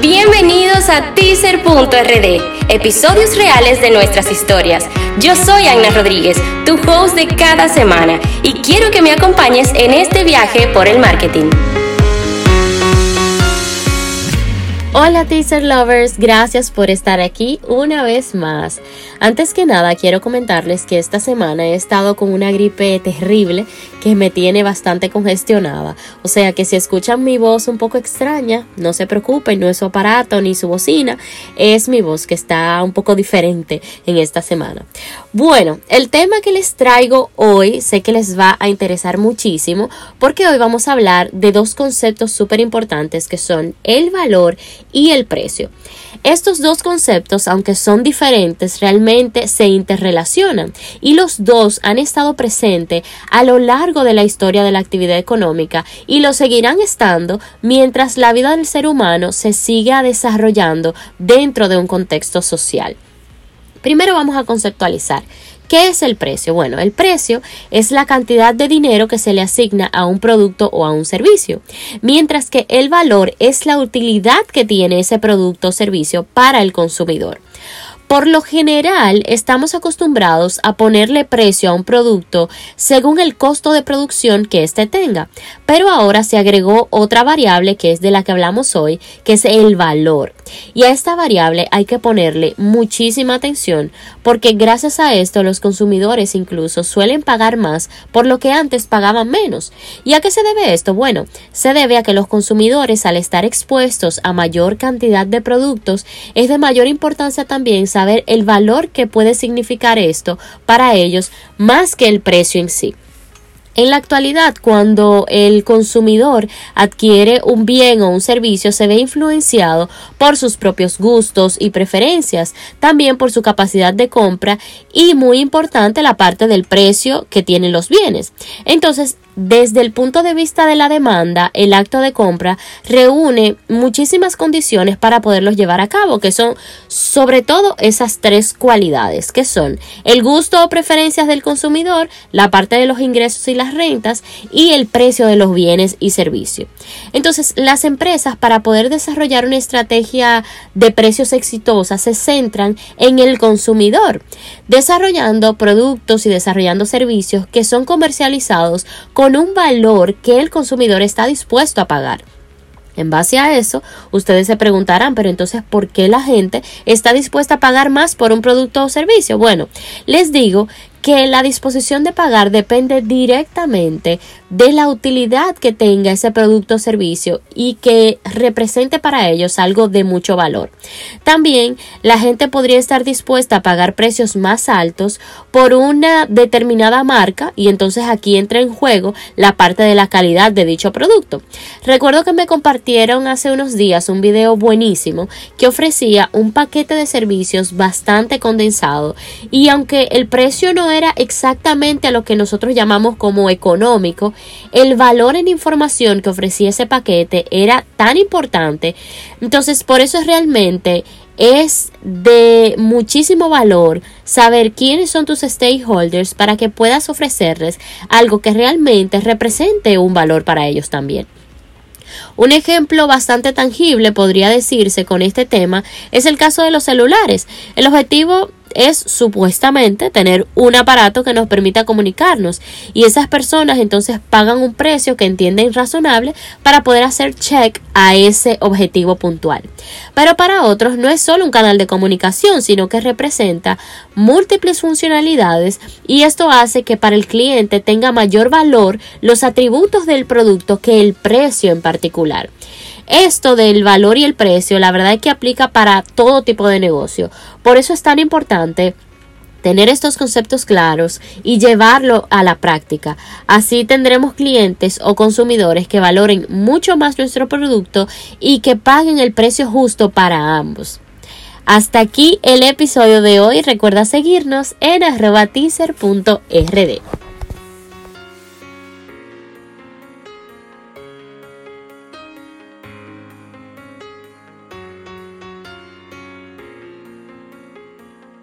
Bienvenidos a teaser.rd, episodios reales de nuestras historias. Yo soy Ana Rodríguez, tu host de cada semana, y quiero que me acompañes en este viaje por el marketing. Hola teaser lovers, gracias por estar aquí una vez más. Antes que nada quiero comentarles que esta semana he estado con una gripe terrible que me tiene bastante congestionada. O sea que si escuchan mi voz un poco extraña, no se preocupen, no es su aparato ni su bocina, es mi voz que está un poco diferente en esta semana. Bueno, el tema que les traigo hoy sé que les va a interesar muchísimo porque hoy vamos a hablar de dos conceptos súper importantes que son el valor y el precio. Estos dos conceptos, aunque son diferentes, realmente se interrelacionan y los dos han estado presentes a lo largo de la historia de la actividad económica y lo seguirán estando mientras la vida del ser humano se siga desarrollando dentro de un contexto social. Primero vamos a conceptualizar ¿Qué es el precio? Bueno, el precio es la cantidad de dinero que se le asigna a un producto o a un servicio, mientras que el valor es la utilidad que tiene ese producto o servicio para el consumidor. Por lo general, estamos acostumbrados a ponerle precio a un producto según el costo de producción que éste tenga, pero ahora se agregó otra variable que es de la que hablamos hoy, que es el valor. Y a esta variable hay que ponerle muchísima atención porque gracias a esto los consumidores incluso suelen pagar más por lo que antes pagaban menos. ¿Y a qué se debe esto? Bueno, se debe a que los consumidores al estar expuestos a mayor cantidad de productos es de mayor importancia también saber el valor que puede significar esto para ellos más que el precio en sí. En la actualidad, cuando el consumidor adquiere un bien o un servicio, se ve influenciado por sus propios gustos y preferencias, también por su capacidad de compra y muy importante la parte del precio que tienen los bienes. Entonces, desde el punto de vista de la demanda, el acto de compra reúne muchísimas condiciones para poderlos llevar a cabo, que son sobre todo esas tres cualidades, que son el gusto o preferencias del consumidor, la parte de los ingresos y las rentas y el precio de los bienes y servicios. Entonces, las empresas para poder desarrollar una estrategia de precios exitosa se centran en el consumidor, desarrollando productos y desarrollando servicios que son comercializados con un valor que el consumidor está dispuesto a pagar. En base a eso, ustedes se preguntarán, pero entonces, ¿por qué la gente está dispuesta a pagar más por un producto o servicio? Bueno, les digo que la disposición de pagar depende directamente de la utilidad que tenga ese producto o servicio y que represente para ellos algo de mucho valor. También la gente podría estar dispuesta a pagar precios más altos por una determinada marca y entonces aquí entra en juego la parte de la calidad de dicho producto. Recuerdo que me compartieron hace unos días un video buenísimo que ofrecía un paquete de servicios bastante condensado y aunque el precio no era exactamente lo que nosotros llamamos como económico, el valor en información que ofrecía ese paquete era tan importante. Entonces, por eso es realmente es de muchísimo valor saber quiénes son tus stakeholders para que puedas ofrecerles algo que realmente represente un valor para ellos también. Un ejemplo bastante tangible podría decirse con este tema es el caso de los celulares. El objetivo es supuestamente tener un aparato que nos permita comunicarnos y esas personas entonces pagan un precio que entienden razonable para poder hacer check a ese objetivo puntual. Pero para otros no es solo un canal de comunicación, sino que representa múltiples funcionalidades y esto hace que para el cliente tenga mayor valor los atributos del producto que el precio en particular. Esto del valor y el precio, la verdad es que aplica para todo tipo de negocio. Por eso es tan importante tener estos conceptos claros y llevarlo a la práctica. Así tendremos clientes o consumidores que valoren mucho más nuestro producto y que paguen el precio justo para ambos. Hasta aquí el episodio de hoy. Recuerda seguirnos en arroba teaser.rd.